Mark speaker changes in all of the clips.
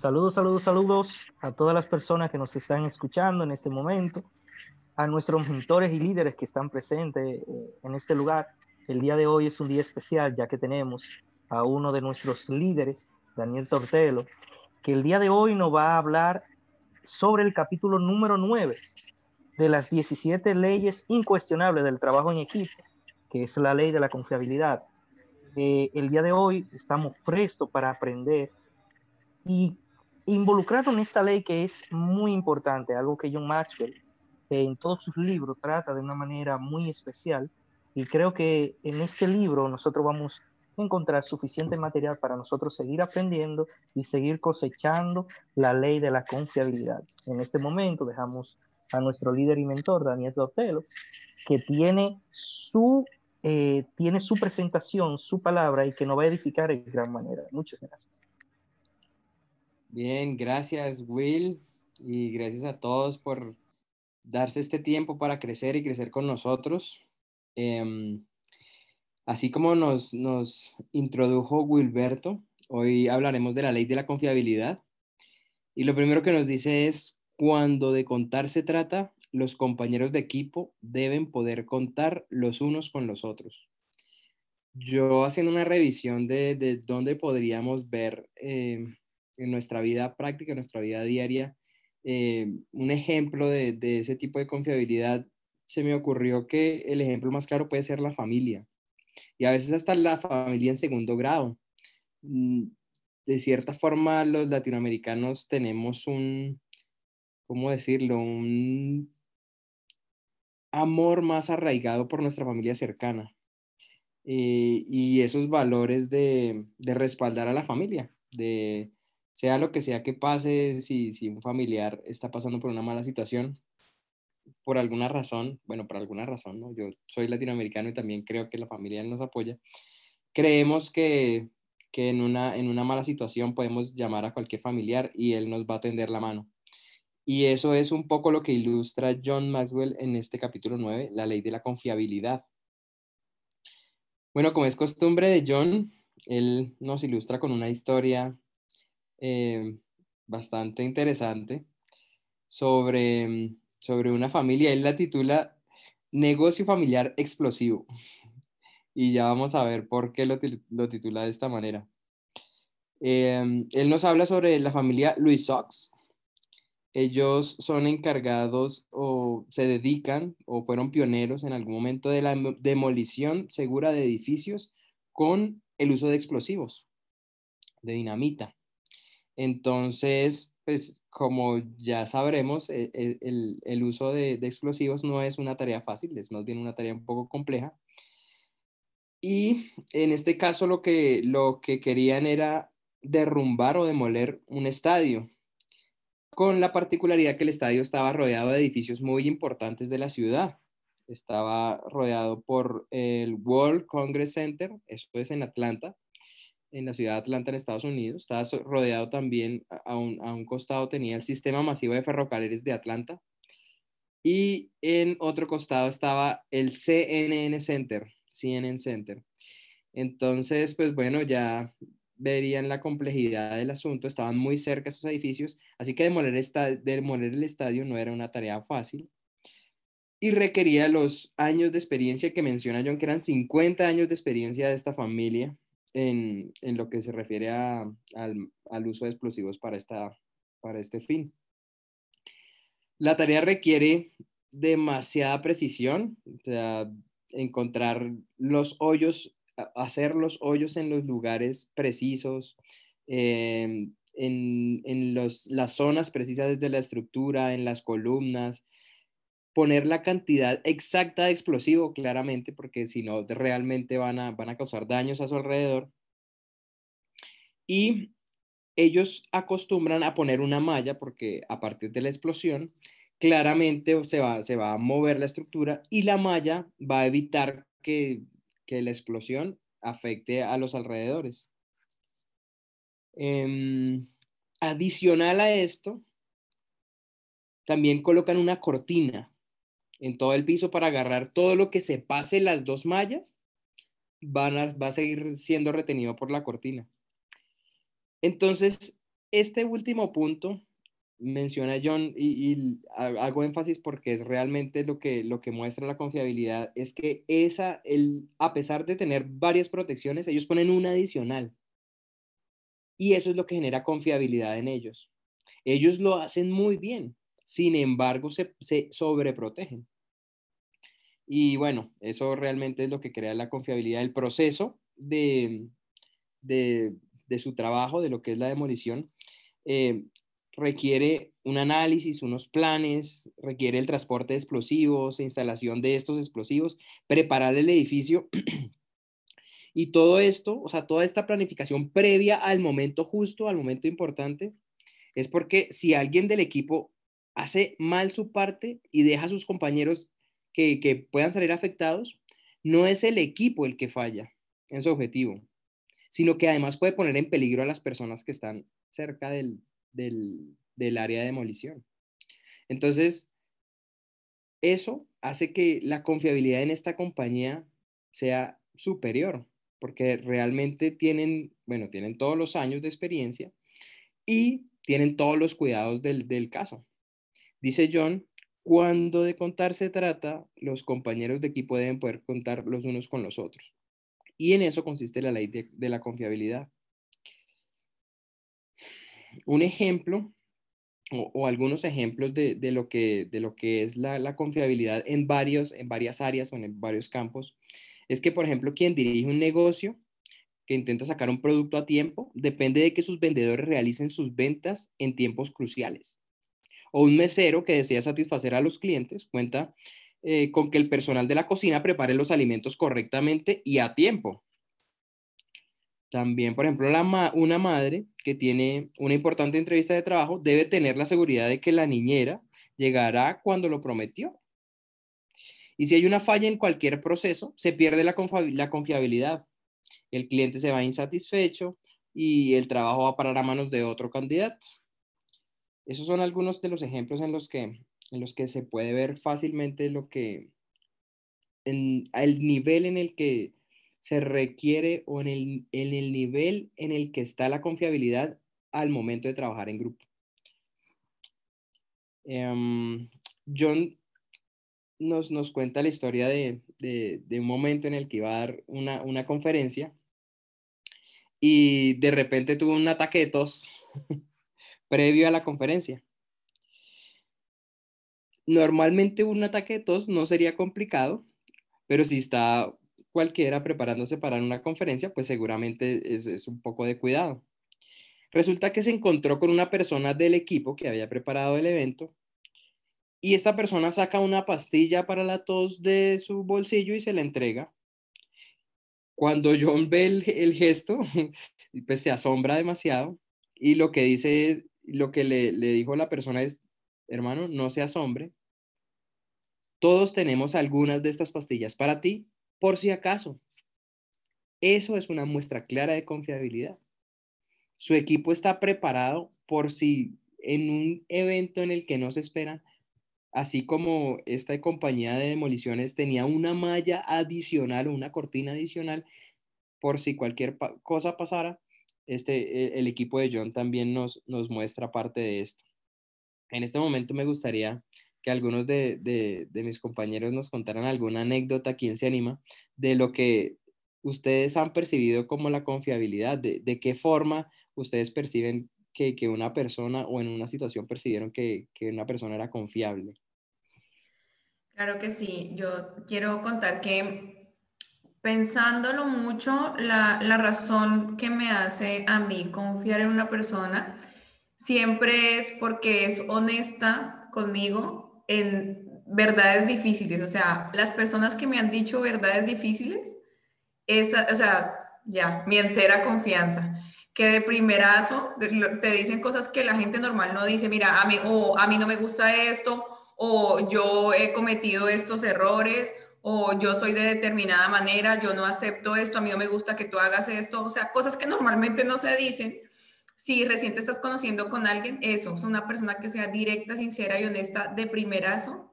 Speaker 1: Saludos, saludos, saludos a todas las personas que nos están escuchando en este momento, a nuestros mentores y líderes que están presentes eh, en este lugar. El día de hoy es un día especial ya que tenemos a uno de nuestros líderes, Daniel Tortelo, que el día de hoy nos va a hablar sobre el capítulo número 9 de las 17 leyes incuestionables del trabajo en equipo, que es la ley de la confiabilidad. Eh, el día de hoy estamos prestos para aprender y involucrado en esta ley que es muy importante, algo que John Maxwell en todos sus libros trata de una manera muy especial y creo que en este libro nosotros vamos a encontrar suficiente material para nosotros seguir aprendiendo y seguir cosechando la ley de la confiabilidad. En este momento dejamos a nuestro líder y mentor, Daniel Dotelo, que tiene su, eh, tiene su presentación, su palabra y que nos va a edificar en gran manera. Muchas gracias.
Speaker 2: Bien, gracias Will y gracias a todos por darse este tiempo para crecer y crecer con nosotros. Em, así como nos, nos introdujo Wilberto, hoy hablaremos de la ley de la confiabilidad. Y lo primero que nos dice es, cuando de contar se trata, los compañeros de equipo deben poder contar los unos con los otros. Yo haciendo una revisión de, de dónde podríamos ver em, en nuestra vida práctica, en nuestra vida diaria. Eh, un ejemplo de, ese tipo de confiabilidad, se me ocurrió que el ejemplo más claro puede ser la familia. Y a veces hasta la familia en segundo grado. Mm, de cierta forma, los latinoamericanos tenemos un, ¿cómo decirlo? Un amor más arraigado por nuestra familia cercana. Eh, y esos valores de, de respaldar a la familia, de sea lo que sea que pase, si, si un familiar está pasando por una mala situación, por alguna razón, bueno, por alguna razón, ¿no? Yo soy latinoamericano y también creo que la familia nos apoya. Creemos que, que en, una, en una mala situación podemos llamar a cualquier familiar y él nos va a tender la mano. Y eso es un poco lo que ilustra John Maxwell en este capítulo 9, la ley de la confiabilidad. Bueno, como es costumbre de John, él nos ilustra con una historia eh, bastante interesante sobre, mm, sobre una familia. Él la titula Negocio familiar explosivo. Y ya vamos a ver por qué lo, lo titula de esta manera. Em, él nos habla sobre la familia Louis Sox. Ellos son encargados o se dedican o fueron pioneros en algún momento de la demolición segura de edificios con el uso de explosivos, de dinamita. Entonces, pues como ya sabremos, e, e, el, uso de, explosivos no es una tarea fácil, es más bien una tarea un poco compleja. Y en este caso lo que, lo que querían era derrumbar o demoler un estadio, con la particularidad que el estadio estaba rodeado de edificios muy importantes de la ciudad. Estaba rodeado por el World Congress Center, eso es en Atlanta, en la ciudad de Atlanta, en Estados Unidos. Estaba rodeado también, a un, a un costado tenía el sistema masivo de ferrocarriles de Atlanta. Y en otro costado estaba el CNN Center, CNN Center. Entonces, pues bueno, ya verían la complejidad del asunto, estaban muy cerca esos edificios, así que demoler, esta, demoler el estadio no era una tarea fácil y requería los años de experiencia que menciona John, que eran 50 años de experiencia de esta familia en, lo que se refiere al, uso de explosivos para, esta, para este fin. La tarea requiere demasiada precisión, o sea, encontrar los hoyos, hacer los hoyos en los lugares precisos, em, en, en las zonas precisas de la estructura, en las columnas, poner la cantidad exacta de explosivo, claramente, porque si no, realmente van a, van a causar daños a su alrededor. y ellos acostumbran a poner una malla porque a partir de la explosión, claramente se va, se va a mover la estructura y la malla va a evitar que, la explosión afecte a los alrededores. Em, adicional a esto, también colocan una cortina en todo el piso para agarrar todo lo que se pase las dos mallas, van va a seguir siendo retenido por la cortina. Entonces, este último punto menciona John y, hago énfasis porque es realmente lo que, lo que muestra la confiabilidad, es que esa, el, a pesar de tener varias protecciones, ellos ponen una adicional. Y eso es lo que genera confiabilidad en ellos. Ellos lo hacen muy bien, sin embargo, se, se sobreprotegen. Y bueno, eso realmente es lo que crea la confiabilidad, el proceso de, de, de su trabajo, de lo que es la demolición, eh, requiere un análisis, unos planes, requiere el transporte de explosivos, instalación de estos explosivos, preparar el edificio y todo esto, o sea, toda esta planificación previa al momento justo, al momento importante, es porque si alguien del equipo hace mal su parte y deja a sus compañeros que, puedan salir afectados, no es el equipo el que falla en su objetivo, sino que además puede poner en peligro a las personas que están cerca del, área de demolición. Entonces, eso hace que la confiabilidad en esta compañía sea superior, porque realmente tienen, bueno, tienen todos los años de experiencia y tienen todos los cuidados del caso. Dice John, cuando de contar se trata, los compañeros de equipo deben poder contar los unos con los otros. Y en eso consiste la ley de, la confiabilidad. Un ejemplo o, algunos ejemplos de, lo que, de lo que es la, confiabilidad en, varios, en varias áreas o en varios campos es que, por ejemplo, quien dirige un negocio que intenta sacar un producto a tiempo depende de que sus vendedores realicen sus ventas en tiempos cruciales. O un mesero que desea satisfacer a los clientes cuenta eh, con que el personal de la cocina prepare los alimentos correctamente y a tiempo. También, por ejemplo, una madre que tiene una importante entrevista de trabajo debe tener la seguridad de que la niñera llegará cuando lo prometió. Y si hay una falla en cualquier proceso, se pierde la, la confiabilidad. El cliente se va insatisfecho y el trabajo va a parar a manos de otro candidato. Esos son algunos de los ejemplos en los que en los que se puede ver fácilmente lo que, en el nivel en el que se requiere o en el, en el nivel en el que está la confiabilidad al momento de trabajar en grupo. Em, John nos, nos, cuenta la historia de, de, de, un momento en el que iba a dar una, una conferencia y de repente tuvo un ataque de tos previo a la conferencia. Normalmente un ataque de tos no sería complicado, pero si está cualquiera preparándose para una conferencia, pues seguramente es, un poco de cuidado. Resulta que se encontró con una persona del equipo que había preparado el evento y esta persona saca una pastilla para la tos de su bolsillo y se la entrega. Cuando John ve el, el gesto, pues se asombra demasiado y lo que dice, lo que le, le dijo la persona es, hermano, no se asombre, todos tenemos algunas de estas pastillas para ti, por si acaso. Eso es una muestra clara de confiabilidad. Su equipo está preparado por si en un evento en el que no se espera, así como esta compañía de demoliciones tenía una malla adicional o una cortina adicional por si cualquier cosa pasara, este, e, el equipo de John también nos, nos muestra parte de esto. En este momento me gustaría que algunos de, mis compañeros nos contaran alguna anécdota, quién se anima, de lo que ustedes han percibido como la confiabilidad, de, qué forma ustedes perciben que, una persona o en una situación percibieron que, una persona era confiable.
Speaker 3: Claro que sí, yo quiero contar que pensándolo mucho, la, la razón que me hace a mí confiar en una persona siempre es porque es honesta conmigo en verdades difíciles. O sea, las personas que me han dicho verdades difíciles, esa, o sea, ya, mi entera confianza. que de primerazo te dicen cosas que la gente normal no dice, mira, a mí, o a mí no me gusta esto, o yo he cometido estos errores, o yo soy de determinada manera, yo no acepto esto, a mí no me gusta que tú hagas esto, o sea, cosas que normalmente no se dicen. Si recién te estás conociendo con alguien, eso, es una persona que sea directa, sincera y honesta de primerazo,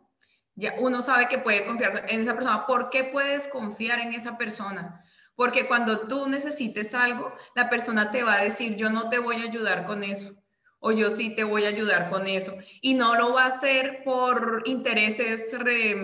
Speaker 3: ya uno sabe que puede confiar en esa persona. ¿Por qué puedes confiar en esa persona? Porque cuando tú necesites algo, la persona te va a decir, yo no te voy a ayudar con eso o yo sí te voy a ayudar con eso. Y no lo va a hacer por intereses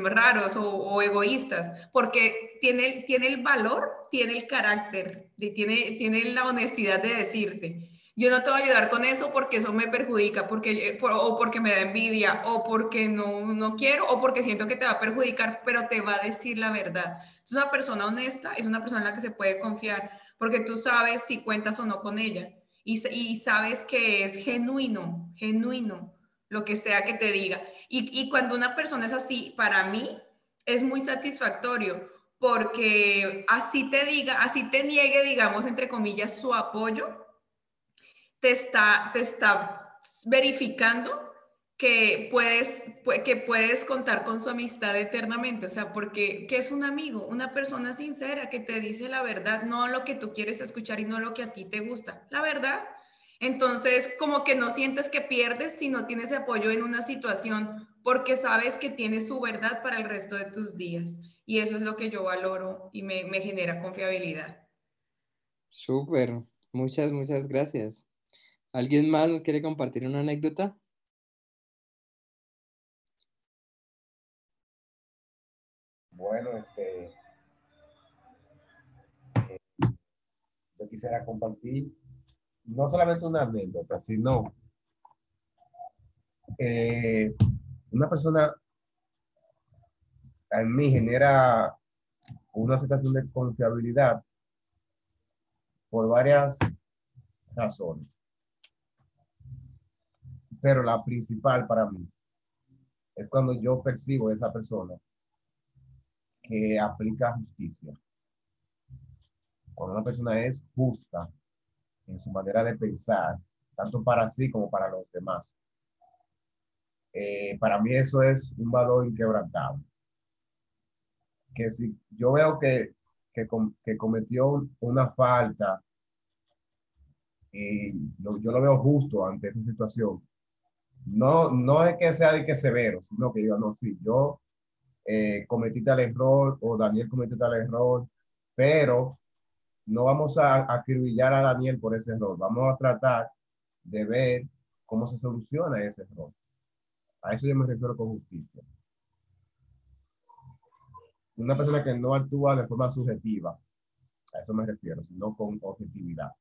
Speaker 3: raros o, egoístas, porque tiene, tiene el valor, tiene el carácter, tiene, tiene la honestidad de decirte, yo no te voy a ayudar con eso porque eso me perjudica, porque, o porque me da envidia, o porque no, no quiero, o porque siento que te va a perjudicar, pero te va a decir la verdad. Es una persona honesta, es una persona en la que se puede confiar, porque tú sabes si cuentas o no con ella y, sabes que es genuino, genuino, lo que sea que te diga. Y, cuando una persona es así, para mí es muy satisfactorio porque así te diga, así te niegue, digamos, entre comillas, su apoyo, te está, te está verificando que puedes, que puedes contar con su amistad eternamente, o sea, porque ¿qué es un amigo? Una persona sincera que te dice la verdad, no lo que tú quieres escuchar y no lo que a ti te gusta, la verdad. Entonces, como que no sientes que pierdes si no tienes apoyo en una situación, porque sabes que tienes su verdad para el resto de tus días. Y eso es lo que yo valoro y me, me genera confiabilidad.
Speaker 2: Súper, muchas, muchas gracias. ¿Alguien más quiere compartir una anécdota?
Speaker 4: Bueno, este, eh, yo quisiera compartir no solamente una anécdota, sino eh, una persona en mí genera una situación de confiabilidad por varias razones. Pero la principal para mí es cuando yo percibo a esa persona que aplica justicia. Cuando una persona es justa en su manera de pensar, tanto para sí como para los demás. Eh, para mí eso es un valor inquebrantable. Que si yo veo que, que, que cometió una falta y yo lo veo justo ante esa situación, no, no es que sea de que severo, sino que diga, no, sí, yo eh, cometí tal error o Daniel cometió tal error, pero no vamos a acribillar a Daniel por ese error, vamos a tratar de ver cómo se soluciona ese error. A eso yo me refiero con justicia. Una persona que no actúa de forma subjetiva, a eso me refiero, sino con objetividad.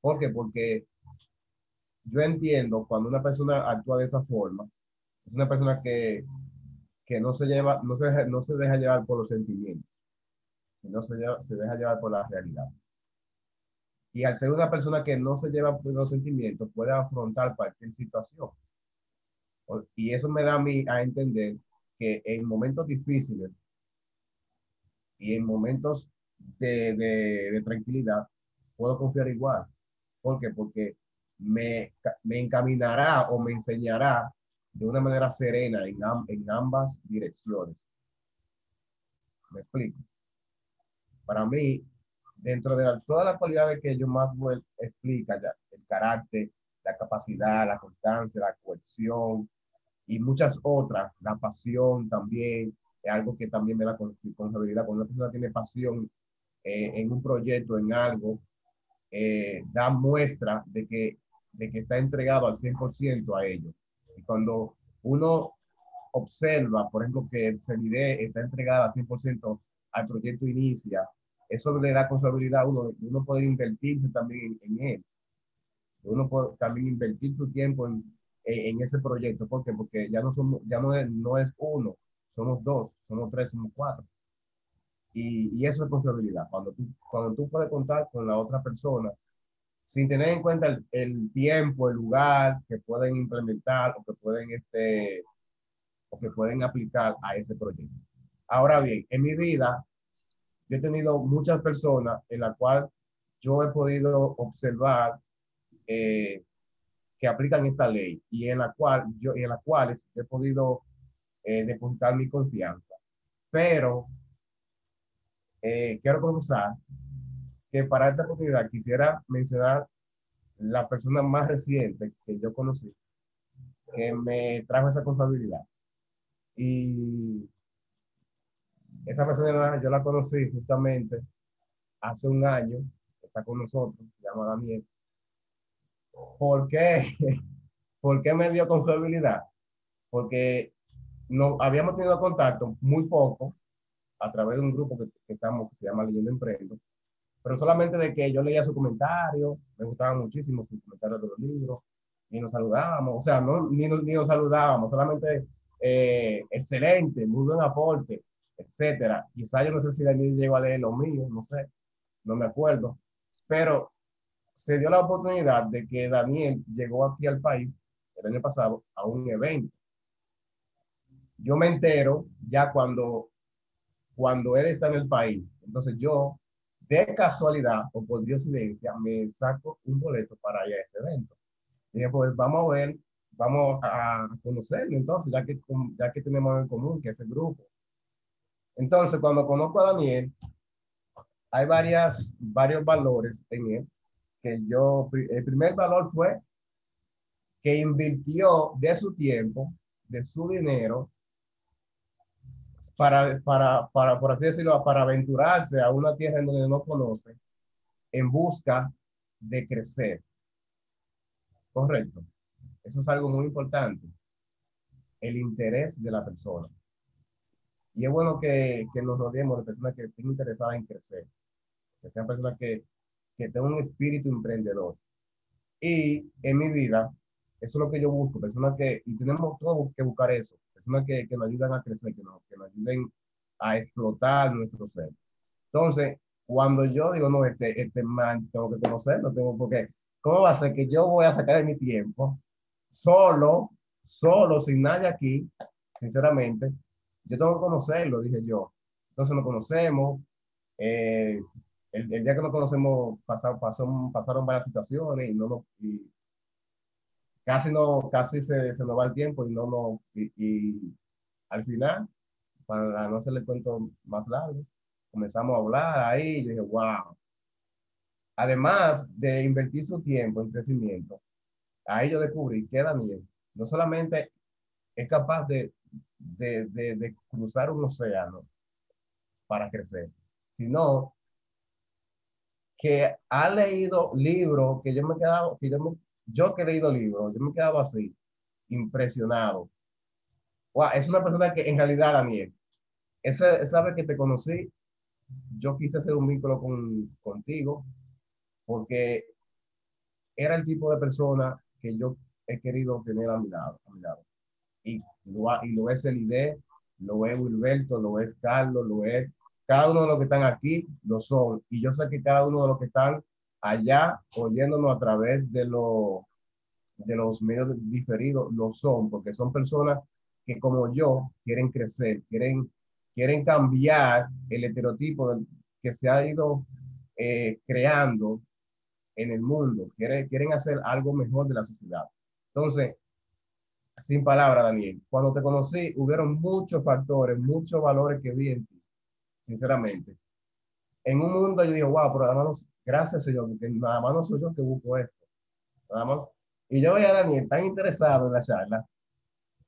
Speaker 4: ¿Por qué? Porque yo entiendo cuando una persona actúa de esa forma, es una persona que que no se lleva, no se, deja, no se deja llevar por los sentimientos, sino se, se deja llevar por la realidad. Y al ser una persona que no se lleva por los sentimientos, puede afrontar cualquier situación. Y eso me da a mí a entender que en momentos difíciles y en momentos de, tranquilidad, puedo confiar igual. ¿Por? Porque me, me encaminará o me enseñará de una manera serena en, en ambas direcciones. ¿Me explico? Para mí, dentro de todas las cualidades que yo más explica, ya, el carácter, la capacidad, la constancia, la cohesión y muchas otras, la pasión también, es algo que también me da responsabilidad. Cuando una persona tiene pasión eh, en un proyecto, en algo, eh, da muestra de que, de que está entregado al 100% a ello. Cuando uno observa, por ejemplo, que el CENIDE está entregada 100% al proyecto Inicia, eso le da responsabilidad a uno, uno puede invertirse también en, él. Uno puede también invertir su tiempo en, en, ese proyecto. ¿Por qué? Porque ya no, somos, ya no, es, no es uno, somos dos, somos tres, somos cuatro. Y, y, eso es responsabilidad. Cuando tú, cuando tú puedes contar con la otra persona sin tener en cuenta el, tiempo, el lugar que pueden implementar o que pueden, este, o que pueden aplicar a ese proyecto. Ahora bien, en mi vida, yo he tenido muchas personas en las cuales yo he podido observar eh, que aplican esta ley y en la cual yo, las cuales he podido eh, depositar mi confianza. Pero eh, quiero confesar que para esta oportunidad quisiera mencionar la persona más reciente que yo conocí que me trajo esa responsabilidad. Y esa persona yo la conocí justamente hace un año, está con nosotros, se llama Daniel. ¿Por qué? ¿Por qué me dio confiabilidad? Porque no, habíamos tenido contacto muy poco a través de un grupo que, estamos, que se llama Leyendo Emprendo, pero solamente de que yo leía su comentario, me gustaban muchísimo sus comentarios de los libros, y nos saludábamos, o sea, no, ni, nos, ni nos saludábamos, solamente eh, excelente, muy buen aporte, etcétera. Quizá yo no sé si Daniel llegó a leer lo mío, no sé, no me acuerdo, pero se dio la oportunidad de que Daniel llegó aquí al país el año pasado a un evento. Yo me entero ya cuando, cuando él está en el país. Entonces yo, de casualidad o por diosidencia, me saco un boleto para ir a ese evento. Y dije, pues vamos a ver, vamos a conocerlo entonces, ya que, ya que tenemos en común, que es el grupo. Entonces, cuando conozco a Daniel, hay varias, varios valores en él que yo, el primer valor fue que invirtió de su tiempo, de su dinero, para, para, para, por así decirlo, para aventurarse a una tierra en donde no conoce, en busca de crecer. Correcto. Eso es algo muy importante. El interés de la persona. Y es bueno que, que nos rodeemos de personas que estén interesadas en crecer. Que sean personas que que tenga un espíritu emprendedor. Y en mi vida, eso es lo que yo busco, personas que, y tenemos todos que buscar eso, personas que, que nos ayudan a crecer, que nos, que nos ayuden a explotar nuestro ser. Entonces, cuando yo digo, no, este, este man, tengo que conocerlo, tengo, porque, ¿cómo va a ser que yo voy a sacar de mi tiempo solo, solo, sin nadie aquí, sinceramente? Yo tengo que conocerlo, dije yo. Entonces nos conocemos, eh, el, día que nos conocemos pasaron, pasaron varias situaciones y no nos, y casi no, casi se, se nos va el tiempo y no nos, y, al final, para no hacerle cuento más largo, comenzamos a hablar ahí y dije, wow. Además de invertir su tiempo en crecimiento, ahí yo descubrí que Daniel no solamente es capaz de, de, de, de cruzar un océano para crecer, sino que ha leído libros que yo me he quedado, que yo, me, yo que he leído libros, yo me he quedado así, impresionado. Wow, es una persona que en realidad, Daniel, esa, esa vez que te conocí, yo quise hacer un vínculo con, contigo, porque era el tipo de persona que yo he querido tener a mi lado. A mi lado. Y, lo, y lo es el ID, lo es Wilberto, lo es Carlos, lo es cada uno de los que están aquí lo son. Y yo sé que cada uno de los que están allá oyéndonos a través de, lo, de los medios diferidos lo son, porque son personas que como yo quieren crecer, quieren, quieren cambiar el estereotipo que se ha ido eh, creando en el mundo, quieren, quieren hacer algo mejor de la sociedad. Entonces, sin palabra, Daniel, cuando te conocí, hubieron muchos factores, muchos valores que vi en ti sinceramente. En un mundo yo digo, wow, pero nada más, gracias Señor, porque nada más no soy yo que busco esto. Más. Y yo veía a Daniel tan interesado en la charla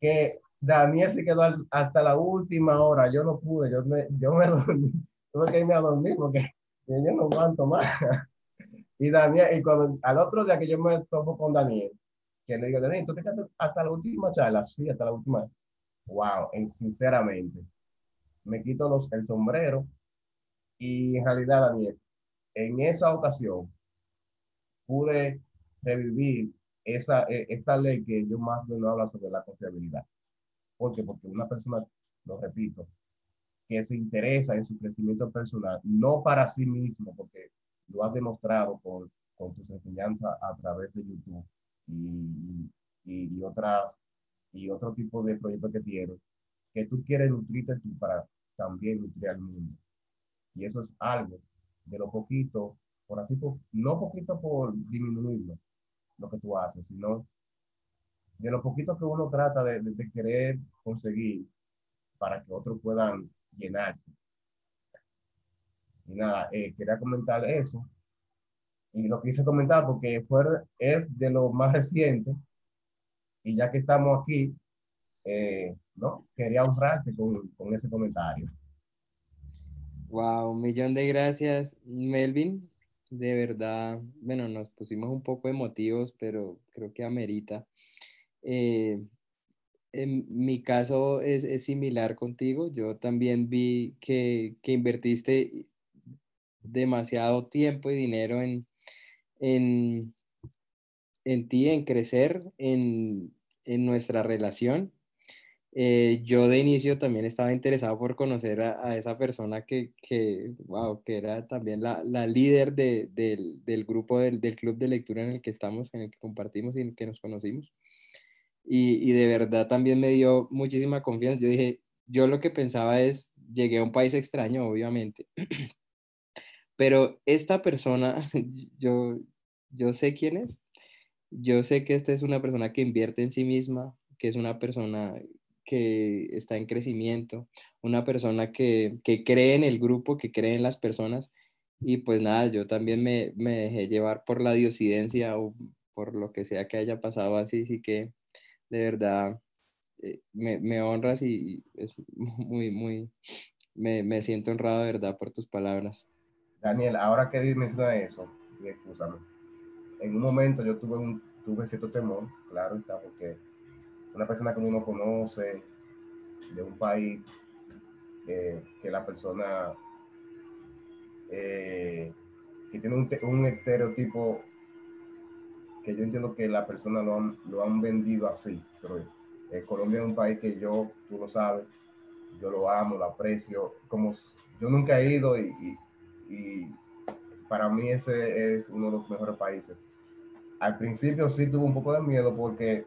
Speaker 4: que Daniel se quedó hasta la última hora. Yo no pude, yo me, yo me dormí, tuve que irme a dormir porque yo no aguanto más. Y Daniel, y cuando al otro día que yo me topo con Daniel, que le digo, Daniel, ¿tú te quedaste hasta la última charla? Sí, hasta la última. Wow, en, sinceramente me quito los, el sombrero y en realidad, Daniel, en esa ocasión pude revivir esa, e, esta ley que yo más no habla sobre la confiabilidad. ¿Por qué? Porque una persona, lo repito, que se interesa en su crecimiento personal, no para sí mismo, porque lo has demostrado con, con tus enseñanzas a través de YouTube y, y, y, otras, y otro tipo de proyectos que tienes, que tú quieres nutrirte tú para también nutrir al mundo. Y eso es algo de lo poquito, por así, no poquito por disminuirlo, tú haces, sino de lo poquito que uno trata de, querer conseguir para que otros puedan llenarse. Y nada, eh, quería comentar eso. Y lo quise comentar porque fue, es de lo más reciente. Y ya que estamos aquí, eh, ¿no? Quería honrarte con, con ese comentario.
Speaker 2: Wow, un millón de gracias, Melvin. De verdad, bueno, nos pusimos un poco emotivos, pero creo que amerita. Eh, en mi caso es, es, similar contigo. Yo también vi que, que, invertiste demasiado tiempo y dinero en, en, en ti, en crecer, en, en nuestra relación. Eh, yo de inicio también estaba interesado por conocer a, esa persona que, que, wow, que era también la, la líder de, del, del, grupo del, del, club de lectura en el que estamos, en el que compartimos y en el que nos conocimos. Y, y, de verdad también me dio muchísima confianza. Yo dije, yo lo que pensaba es, llegué a un país extraño, obviamente, pero esta persona, yo, yo sé quién es. Yo sé que esta es una persona que invierte en sí misma, que es una persona que está en crecimiento, una persona que, que, cree en el grupo, que cree en las personas. Y pues nada, yo también me, me dejé llevar por la diosidencia o por lo que sea que haya pasado así, así que de verdad eh, me, me, honras y es muy, muy, me, me, siento honrado de verdad por tus palabras.
Speaker 4: Daniel, ahora que menciona eso, escúchame, en un momento yo tuve, un, tuve cierto temor, claro está, porque una persona que uno conoce de un país que la persona eh, que tiene un, un, estereotipo que yo entiendo que la persona lo han, lo han vendido así, pero eh, Colombia es un país que yo, tú lo sabes, yo lo amo, lo aprecio, como yo nunca he ido y, y, y para mí ese es uno de los mejores países. Al principio sí tuve un poco de miedo porque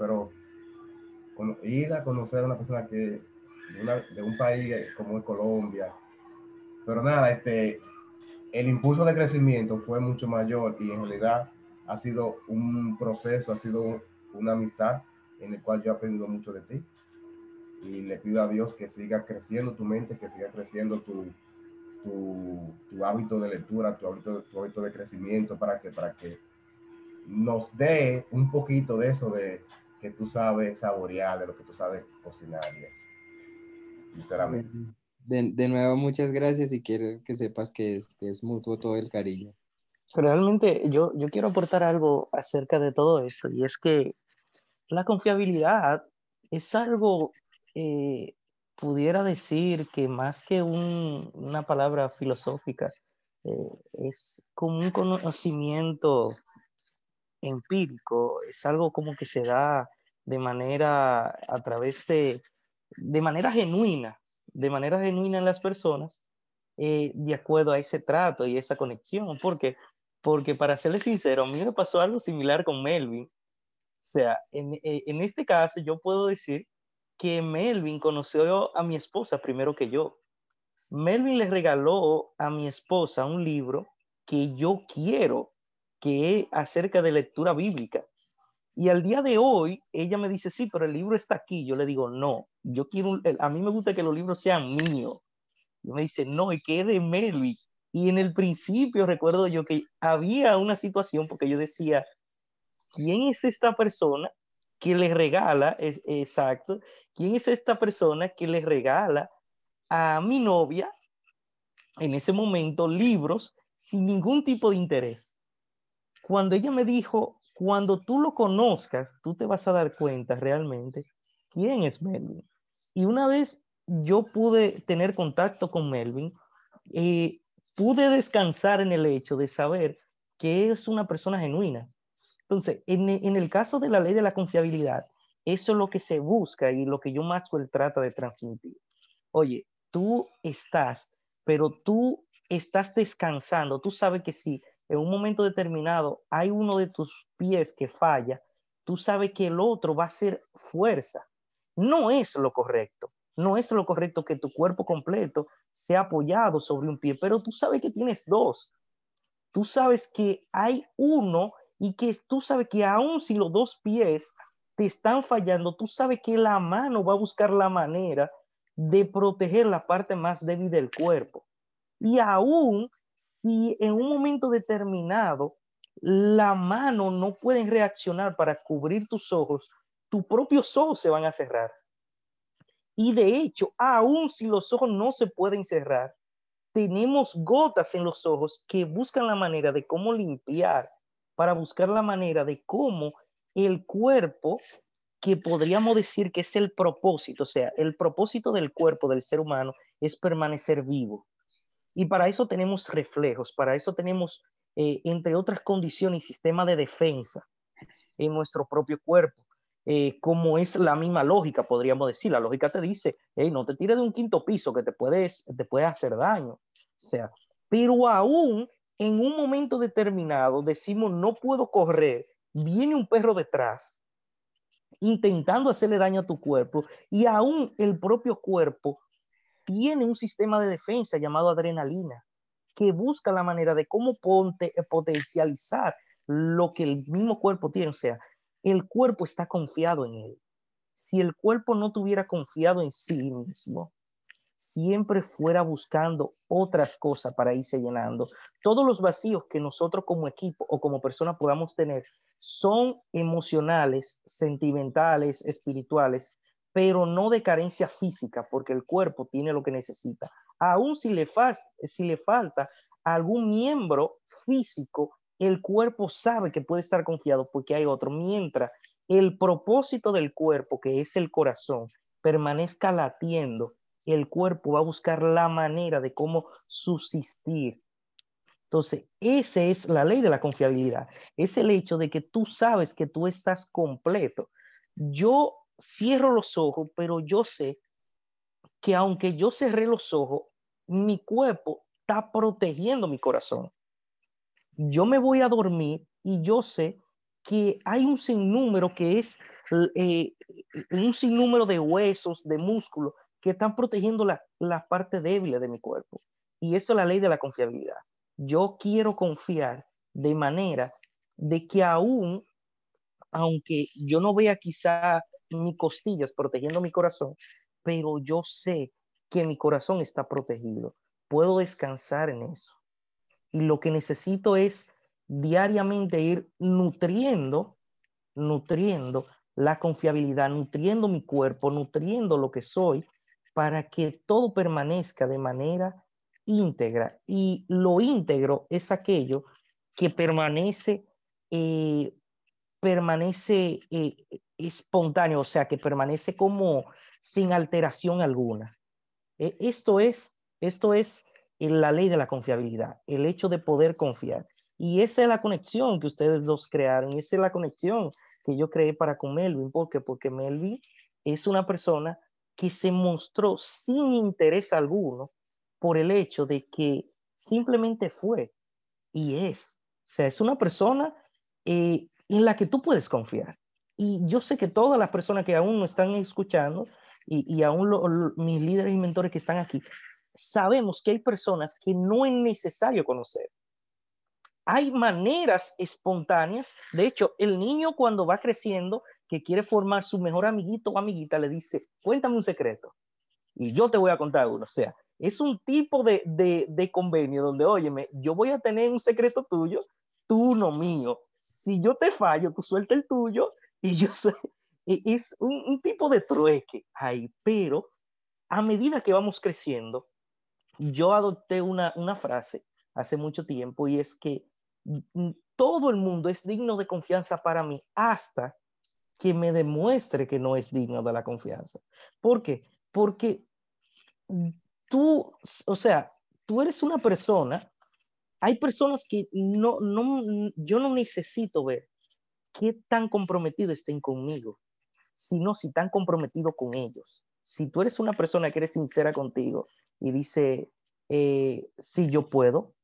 Speaker 4: pero ir a conocer a una persona que de, un país como es Colombia, pero nada, este, el impulso de crecimiento fue mucho mayor y en realidad ha sido un proceso, ha sido una amistad en el cual yo he aprendido mucho de ti. Y le pido a Dios que siga creciendo tu mente, que siga creciendo tu, tu, tu hábito de lectura, tu hábito, tu hábito de crecimiento para que, para que nos dé un poquito de eso de que tú sabes saborear, de lo que tú sabes cocinar y eso. Sinceramente.
Speaker 2: De, de nuevo, muchas gracias y quiero que sepas que es, es mutuo todo el cariño.
Speaker 1: Realmente yo, yo quiero aportar algo acerca de todo esto y es que la confiabilidad es algo, eh, pudiera decir que más que un, una palabra filosófica, eh, es como un conocimiento empírico, es algo como que se da de manera, a través de, de manera genuina, de manera genuina en las personas, eh, de acuerdo a ese trato y esa conexión. ¿Por qué? Porque para serle sincero, a mí me pasó algo similar con Melvin. O sea, en, eh, en este caso yo puedo decir que Melvin conoció a mi esposa primero que yo. Melvin le regaló a mi esposa un libro que yo quiero que es acerca de lectura bíblica. Y al día de hoy, ella me dice, sí, pero el libro está aquí. Yo le digo, no, yo quiero, a mí me gusta que los libros sean míos. Y me dice, no, y que es de Melvin. Y en el principio recuerdo yo que había una situación, porque yo decía, ¿quién es esta persona que le regala, es, exacto, quién es esta persona que le regala a mi novia en ese momento libros sin ningún tipo de interés? Cuando ella me dijo, cuando tú lo conozcas, tú te vas a dar cuenta realmente quién es Melvin. Y una vez yo pude tener contacto con Melvin, eh, pude descansar en el hecho de saber que es una persona genuina. Entonces, en, el caso de la ley de la confiabilidad, eso es lo que se busca y lo que yo Maxwell trata de transmitir. Oye, tú estás, pero tú estás descansando, tú sabes que sí, en un momento determinado hay uno de tus pies que falla, tú sabes que el otro va a ser fuerza. No es lo correcto. No es lo correcto que tu cuerpo completo sea apoyado sobre un pie, pero tú sabes que tienes dos. Tú sabes que hay uno y que tú sabes que aun si los dos pies te están fallando, tú sabes que la mano va a buscar la manera de proteger la parte más débil del cuerpo. Y aún si en un momento determinado la mano no puede reaccionar para cubrir tus ojos, tus propios ojos se van a cerrar. Y de hecho, aún si los ojos no se pueden cerrar, tenemos gotas en los ojos que buscan la manera de cómo limpiar, para buscar la manera de cómo el cuerpo, que podríamos decir que es el propósito, o sea, el propósito del cuerpo del ser humano es permanecer vivo. Y para eso tenemos reflejos, para eso tenemos, eh, entre otras condiciones, sistema de defensa en nuestro propio cuerpo. Eh, como es la misma lógica, podríamos decir. La lógica te dice, hey, no te tires de un quinto piso que te puedes, te puede hacer daño. O sea, pero aún en un momento determinado decimos, no puedo correr, viene un perro detrás intentando hacerle daño a tu cuerpo y aún el propio cuerpo tiene un sistema de defensa llamado adrenalina que busca la manera de cómo ponte, potencializar lo que el mismo cuerpo tiene. O sea, el cuerpo está confiado en él. Si el cuerpo no tuviera confiado en sí mismo, siempre fuera buscando otras cosas para irse llenando. Todos los vacíos que nosotros como equipo o como persona podamos tener son emocionales, sentimentales, espirituales, pero no de carencia física, porque el cuerpo tiene lo que necesita. Aún si le, si le falta algún miembro físico, el cuerpo sabe que puede estar confiado porque hay otro, mientras el propósito del cuerpo, que es el corazón, permanezca latiendo, el cuerpo va a buscar la manera de cómo subsistir. Entonces, esa es la ley de la confiabilidad. Es el hecho de que tú sabes que tú estás completo. Yo cierro los ojos, pero yo sé que aunque yo cerré los ojos, mi cuerpo está protegiendo mi corazón yo me voy a dormir y yo sé que hay un sinnúmero que es eh, un sinnúmero de huesos, de músculos que están protegiendo la, la parte débil de mi cuerpo. Y eso es la ley de la confiabilidad. Yo quiero confiar de manera de que aún, aunque yo no vea quizá mis costillas protegiendo mi corazón, pero yo sé que mi corazón está protegido. Puedo descansar en eso y lo que necesito es diariamente ir nutriendo, nutriendo la confiabilidad, nutriendo mi cuerpo, nutriendo lo que soy, para que todo permanezca de manera íntegra. Y lo íntegro es aquello que permanece, eh, permanece eh, espontáneo, o sea, que permanece como sin alteración alguna. E, esto es, esto es la ley de la confiabilidad, el hecho de poder confiar. Y esa es la conexión que ustedes dos crearon, esa es la conexión que yo creé para con Melvin. ¿Por qué? Porque Melvin es una persona que se mostró sin interés alguno por el hecho de que simplemente fue y es. O sea, es una persona eh, en la que tú puedes confiar. Y yo sé que todas las personas que aún no están escuchando y, aún mis líderes y mentores que están aquí, sabemos que hay personas que no es necesario conocer. Hay maneras espontáneas. De hecho, el niño cuando va creciendo, que quiere formar su mejor amiguito o amiguita, le dice, cuéntame un secreto. Y yo te voy a contar uno. O sea, es un tipo de, de, convenio donde, óyeme, yo voy a tener un secreto tuyo, tú no mío. Si yo te fallo, tú suelta el tuyo y yo sé. Es un, un tipo de trueque ahí, pero a medida que vamos creciendo, yo adopté una, frase hace mucho tiempo y es que todo el mundo es digno de confianza para mí hasta que me demuestre que no es digno de la confianza. ¿Por qué? Porque tú, o sea, tú eres una persona, hay personas que no, no, yo no necesito ver qué tan comprometido estén conmigo, sino si están comprometido con ellos. Si tú eres una persona que eres sincera contigo, y dice, eh, si yo puedo,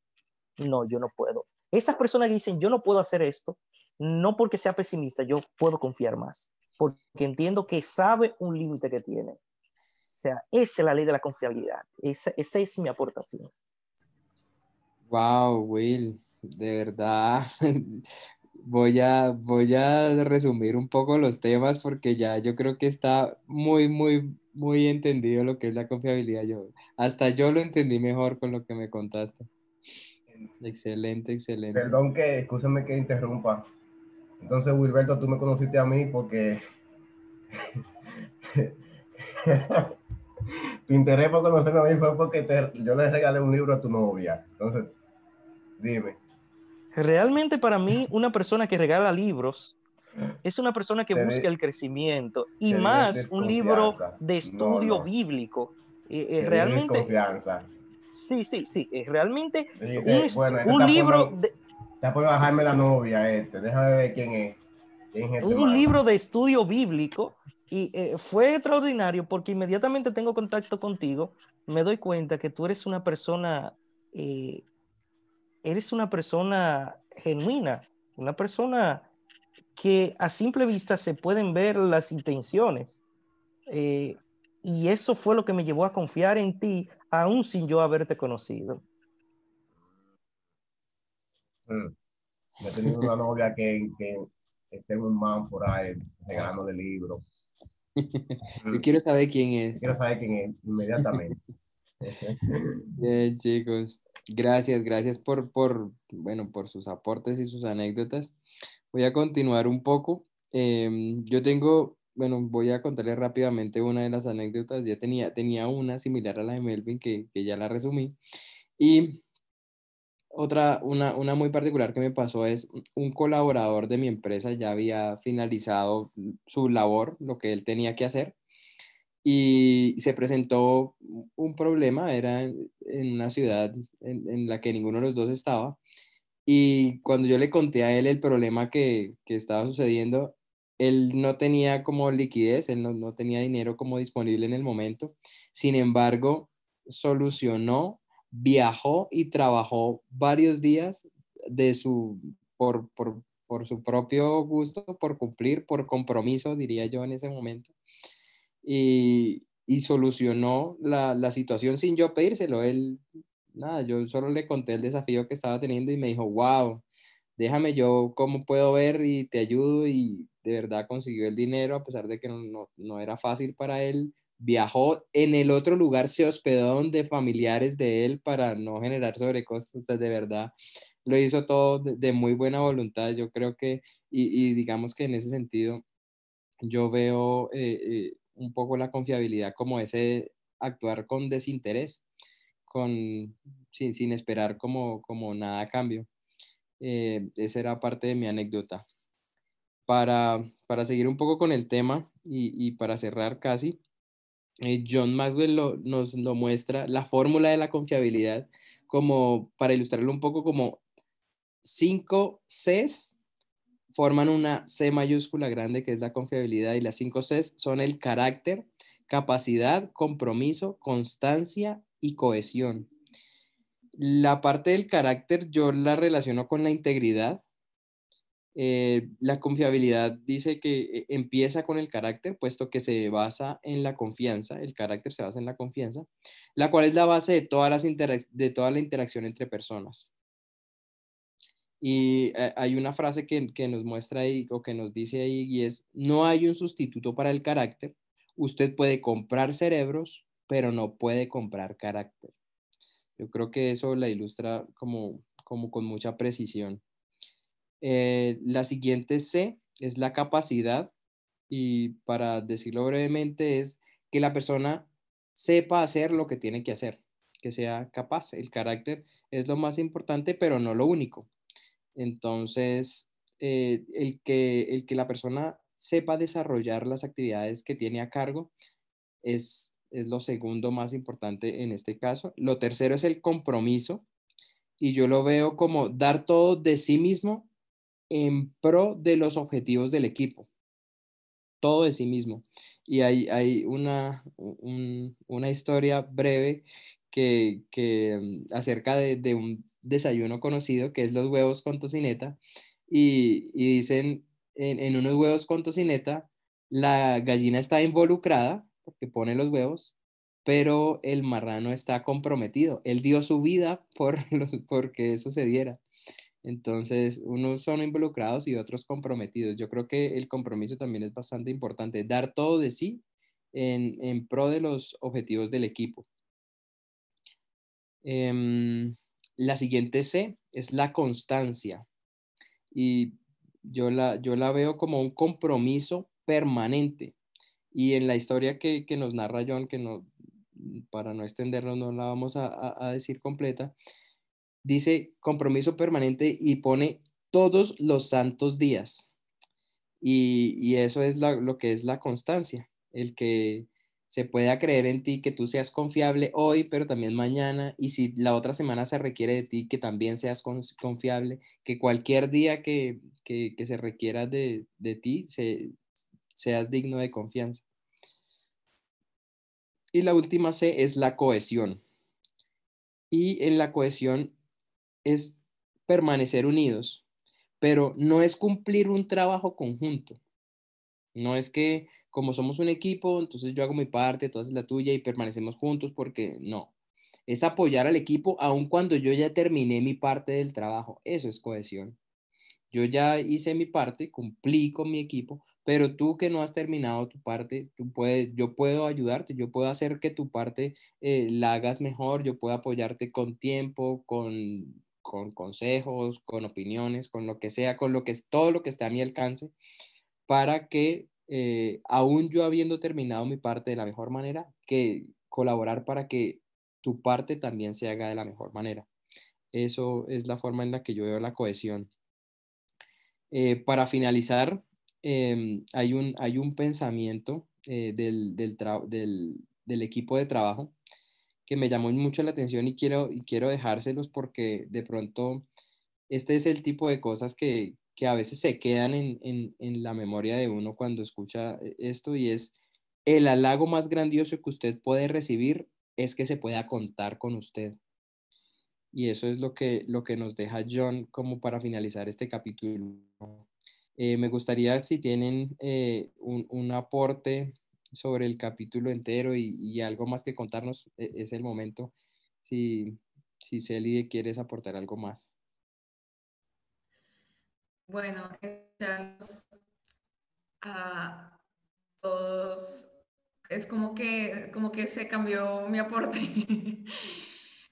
Speaker 1: no, yo no puedo. Esas personas que dicen, yo no puedo hacer esto, no porque sea pesimista, yo puedo confiar más, porque entiendo que sabe un límite que tiene. O sea, esa es la ley de la confiabilidad. Esa, esa es mi aportación.
Speaker 2: Wow, Will, de verdad. voy a, voy a resumir un poco los temas porque ya yo creo que está muy, muy, muy entendido lo que es la confiabilidad. Yo, hasta yo lo entendí mejor con lo que me contaste. Excelente, excelente.
Speaker 4: Perdón que, escúchame que interrumpa. Entonces, Wilberto, tú me conociste a mí porque tu interés por conocerme a mí fue porque yo le regalé un libro a tu novia. Entonces, dime.
Speaker 1: Realmente para mí, una persona que regala libros es una persona que busca el crecimiento y más un libro de estudio bíblico. Eh, eh, realmente.
Speaker 4: Confianza.
Speaker 1: Sí, sí, sí. Es realmente un, libro. De,
Speaker 4: bajarme la novia, este. Déjame ver quién es. este
Speaker 1: un libro de estudio bíblico y eh, fue extraordinario porque inmediatamente tengo contacto contigo, me doy cuenta que tú eres una persona, eh, eres una persona genuina, una persona que a simple vista se pueden ver las intenciones. Eh, y eso fue lo que me llevó a confiar en ti, aún sin yo haberte conocido.
Speaker 4: Mm. He tenido una novia que, que esté en un man por ahí de libros
Speaker 2: Yo quiero saber quién es.
Speaker 4: Quiero saber quién es inmediatamente.
Speaker 2: Bien, chicos. Gracias, gracias por, por, bueno, por sus aportes y sus anécdotas. Voy a continuar un poco. Em, yo tengo, bueno, voy a contarles rápidamente una de las anécdotas. Ya tenía, tenía una similar a la de Melvin que, que ya la resumí. Y otra, una, una, muy particular que me pasó es un colaborador de mi empresa ya había finalizado su labor, lo que él tenía que hacer, y se presentó un problema, era en, una ciudad en, la que ninguno de los dos estaba, y cuando yo le conté a él el problema que, que estaba sucediendo, él no tenía como liquidez, él no, no tenía dinero como disponible en el momento, sin embargo, solucionó viajó y trabajó varios días de su, por, por, por, su propio gusto, por cumplir, por compromiso, diría yo en ese momento. Y, y solucionó la, la, situación sin yo pedírselo. Él, nada, yo solo le conté el desafío que estaba teniendo y me dijo, wow, déjame yo cómo puedo ver y te ayudo y de verdad consiguió el dinero a pesar de que no, no, no era fácil para él. Viajó en el otro lugar, se hospedó donde familiares de él para no generar sobrecostos, de verdad lo hizo todo de, muy buena voluntad, yo creo que, y, digamos que en ese sentido, yo veo eh, eh, un poco la confiabilidad como ese actuar con desinterés, con, sin, sin esperar como, como nada a cambio. Eh, esa era parte de mi anécdota. Para, para seguir un poco con el tema y, y para cerrar casi, eh, John Maxwell nos lo muestra, la fórmula de la confiabilidad, como para ilustrarlo un poco como cinco Cs forman una C mayúscula grande que es la confiabilidad y las cinco Cs son el carácter, capacidad, compromiso, constancia y cohesión. La parte del carácter yo la relaciono con la integridad, eh, la confiabilidad dice que eh, empieza con el carácter, puesto que se basa en la confianza, el carácter se basa en la confianza, la cual es la base de, todas las de toda la interacción entre personas. Y eh, hay una frase que, que nos muestra ahí o que nos dice ahí y es, no hay un sustituto para el carácter, usted puede comprar cerebros, pero no puede comprar carácter. Yo creo que eso la ilustra como, como con mucha precisión. Eh, la siguiente C es la capacidad y para decirlo brevemente es que la persona sepa hacer lo que tiene que hacer, que sea capaz. El carácter es lo más importante, pero no lo único. Entonces, eh, el, que, el que la persona sepa desarrollar las actividades que tiene a cargo es, es lo segundo más importante en este caso. Lo tercero es el compromiso y yo lo veo como dar todo de sí mismo en pro de los objetivos del equipo, todo de sí mismo. Y hay, hay una, una historia breve que, que mm, acerca de, un desayuno conocido que es los huevos con tocineta y, y dicen en, en, unos huevos con tocineta la gallina está involucrada porque pone los huevos pero el marrano está comprometido él dio su vida por los, porque eso se diera Entonces, unos son involucrados y otros comprometidos. Yo creo que el compromiso también es bastante importante, dar todo de sí en, en pro de los objetivos del equipo. Em, la siguiente C es la constancia. Y yo la, yo la veo como un compromiso permanente. Y en la historia que, que nos narra John, que no, para no extendernos, no la vamos a, a decir completa, dice compromiso permanente y pone todos los santos días. Y, eso es lo que es la constancia, el que se pueda creer en ti, que tú seas confiable hoy, pero también mañana, y si la otra semana se requiere de ti, que también seas confiable, que cualquier día que, se requiera de, ti, seas digno de confianza. Y la última C es la cohesión. Y en la cohesión es permanecer unidos, pero no es cumplir un trabajo conjunto. No es que como somos un equipo, entonces yo hago mi parte, tú haces la tuya y permanecemos juntos porque no. Es apoyar al equipo aun cuando yo ya terminé mi parte del trabajo. Eso es cohesión. Yo ya hice mi parte, cumplí con mi equipo, pero tú que no has terminado tu parte, tú puedes, yo puedo ayudarte, yo puedo hacer que tu parte eh, la hagas mejor, yo puedo apoyarte con tiempo, con con consejos, con opiniones, con lo que sea, con lo que es todo lo que esté a mi alcance, para que eh, aún yo habiendo terminado mi parte de la mejor manera, que colaborar para que tu parte también se haga de la mejor manera. Eso es la forma en la que yo veo la cohesión. Eh, para finalizar, em, hay, un, hay un pensamiento eh, del, del, del equipo de trabajo que me llamó mucho la atención y quiero, y quiero dejárselos porque de pronto este es el tipo de cosas que, que a veces se quedan en, en, en, la memoria de uno cuando escucha eh, esto y es el halago más grandioso que usted puede recibir es que se pueda contar con usted. Y eso es lo que, lo que nos deja John como para finalizar este capítulo. Eh, me gustaría si tienen eh, un, un aporte sobre el capítulo entero y, algo más que contarnos, e, es el momento. Si, si Celi quieres aportar algo más.
Speaker 3: Bueno, a todos, es como que, como que se cambió mi aporte.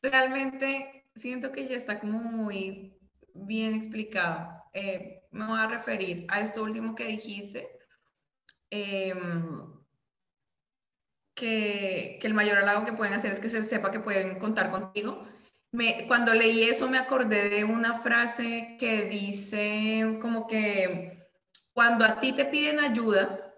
Speaker 3: Realmente siento que ya está como muy bien explicado. Eh, me voy a referir a esto último que dijiste. Eh, que, el mayor halago que pueden hacer es que se sepa que pueden contar contigo. Me, cuando leí eso me acordé de una frase que dice como que cuando a ti te piden ayuda,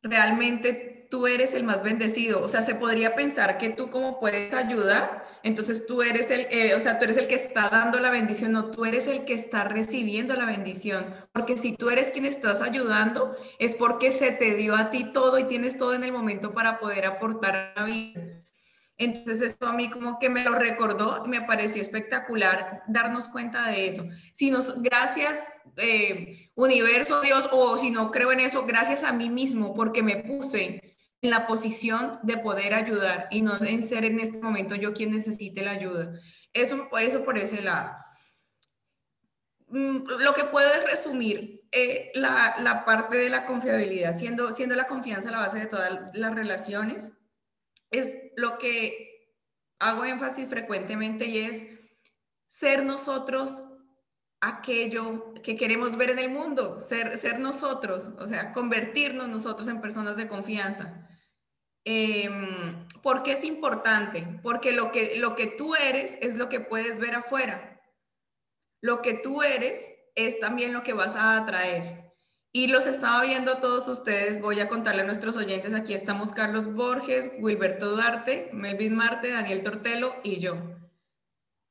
Speaker 3: realmente tú eres el más bendecido. O sea, se podría pensar que tú como puedes ayudar, entonces tú eres el, eh, o sea, tú eres el que está dando la bendición, no, tú eres el que está recibiendo la bendición. Porque si tú eres quien estás ayudando, es porque se te dio a ti todo y tienes todo en el momento para poder aportar a la vida. Entonces esto a mí como que me lo recordó me pareció espectacular darnos cuenta de eso. Si nos, gracias eh, universo, Dios, o si no creo en eso, gracias a mí mismo porque me puse en la posición de poder ayudar y no en ser en este momento yo quien necesite la ayuda. Eso, eso por ese lado. Mm, lo que puedo es resumir eh, la, la, parte de la confiabilidad, siendo, siendo la confianza la base de todas las relaciones, es lo que hago énfasis frecuentemente y es ser nosotros aquello que queremos ver en el mundo, ser, ser nosotros, o sea, convertirnos nosotros en personas de confianza. Eh, ¿Por qué es importante? Porque lo que, lo que tú eres es lo que puedes ver afuera. Lo que tú eres es también lo que vas a atraer. Y los estaba viendo todos ustedes. Voy a contarle a nuestros oyentes. Aquí estamos Carlos Borges, Wilberto Duarte, Melvin Marte, Daniel Tortelo y yo.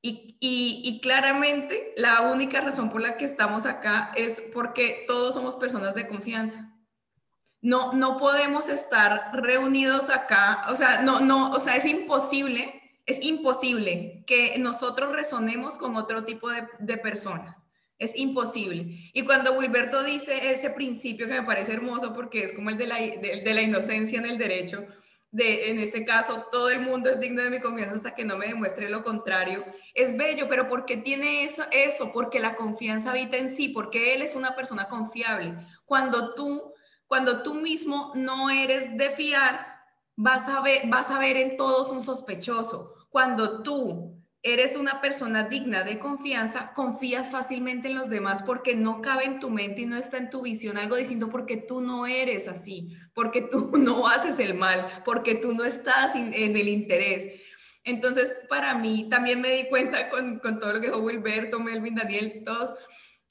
Speaker 3: Y, y, y, claramente la única razón por la que estamos acá es porque todos somos personas de confianza no, no podemos estar reunidos acá, o sea, no, no, o sea, es imposible, es imposible que nosotros resonemos con otro tipo de, personas. Es imposible. Y cuando Wilberto dice ese principio que me parece hermoso porque es como el de la, de, la inocencia en el derecho, de, en este caso, todo el mundo es digno de mi confianza hasta que no me demuestre lo contrario, es bello, pero ¿por qué tiene eso? Eso, porque la confianza habita en sí, porque él es una persona confiable. Cuando tú, cuando tú mismo no eres de fiar, vas a ver, vas a ver en todos un sospechoso. Cuando tú eres una persona digna de confianza, confías fácilmente en los demás porque no cabe en tu mente y no está en tu visión algo diciendo porque tú no eres así, porque tú no haces el mal, porque tú no estás en el interés. Entonces, para mí, también me di cuenta con, todo lo que dijo Wilberto, Melvin, Daniel, todos,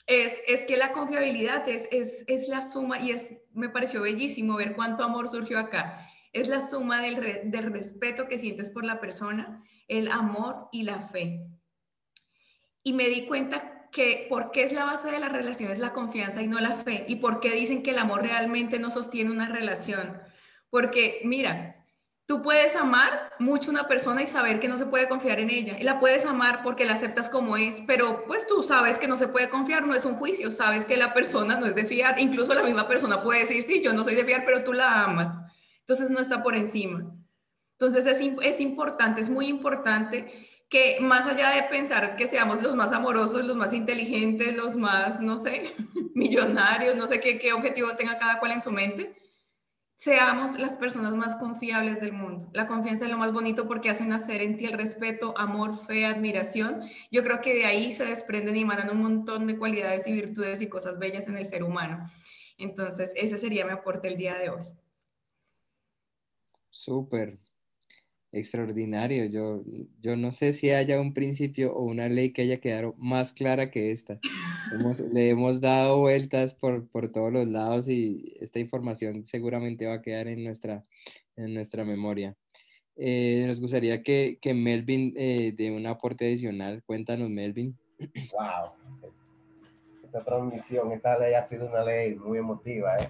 Speaker 3: es, es que la confiabilidad es, es, es la suma y es, me pareció bellísimo ver cuánto amor surgió acá. Es la suma del, del respeto que sientes por la persona, el amor y la fe. Y me di cuenta que por qué es la base de las relaciones la confianza y no la fe, y por qué dicen que el amor realmente no sostiene una relación. Porque mira, tú puedes amar mucho una persona y saber que no se puede confiar en ella, y la puedes amar porque la aceptas como es, pero pues tú sabes que no se puede confiar, no es un juicio, sabes que la persona no es de fiar, incluso la misma persona puede decir, sí, yo no soy de fiar, pero tú la amas, entonces no está por encima. Entonces es, es importante, es muy importante que más allá de pensar que seamos los más amorosos, los más inteligentes, los más, no sé, millonarios, no sé qué, qué objetivo tenga cada cual en su mente, seamos las personas más confiables del mundo. La confianza es lo más bonito porque hace nacer en ti el respeto, amor, fe, admiración. Yo creo que de ahí se desprenden y mandan un montón de cualidades y virtudes y cosas bellas en el ser humano. Entonces, ese sería mi aporte el día de hoy.
Speaker 2: Súper, extraordinario. Yo, yo no sé si haya un principio o una ley que haya quedado más clara que esta. le hemos dado vueltas por, por, todos los lados y esta información seguramente va a quedar en nuestra, en nuestra memoria. Eh, nos gustaría que, que Melvin eh, dé un aporte adicional. Cuéntanos, Melvin.
Speaker 4: Wow. Esta transmisión, esta ley ha sido una ley muy emotiva, ¿eh?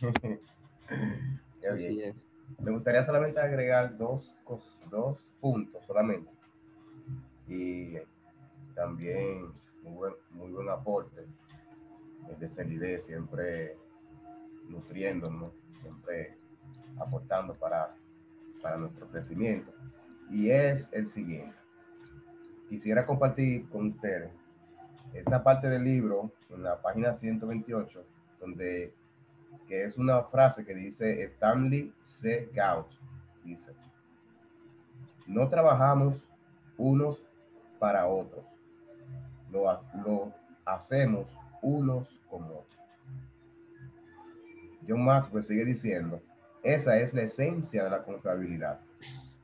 Speaker 4: Así es. Me gustaría solamente agregar dos, dos puntos solamente. Y también muy buen, muy buen aporte de Celide, siempre nutriéndonos, siempre aportando para, para nuestro crecimiento. Y es el siguiente. Quisiera compartir con ustedes esta parte del libro, en la página 128, donde que es una frase que dice Stanley C. Gauch. Dice, no trabajamos unos para otros, lo, lo hacemos unos como otros. John Maxwell sigue diciendo, esa es la esencia de la confiabilidad,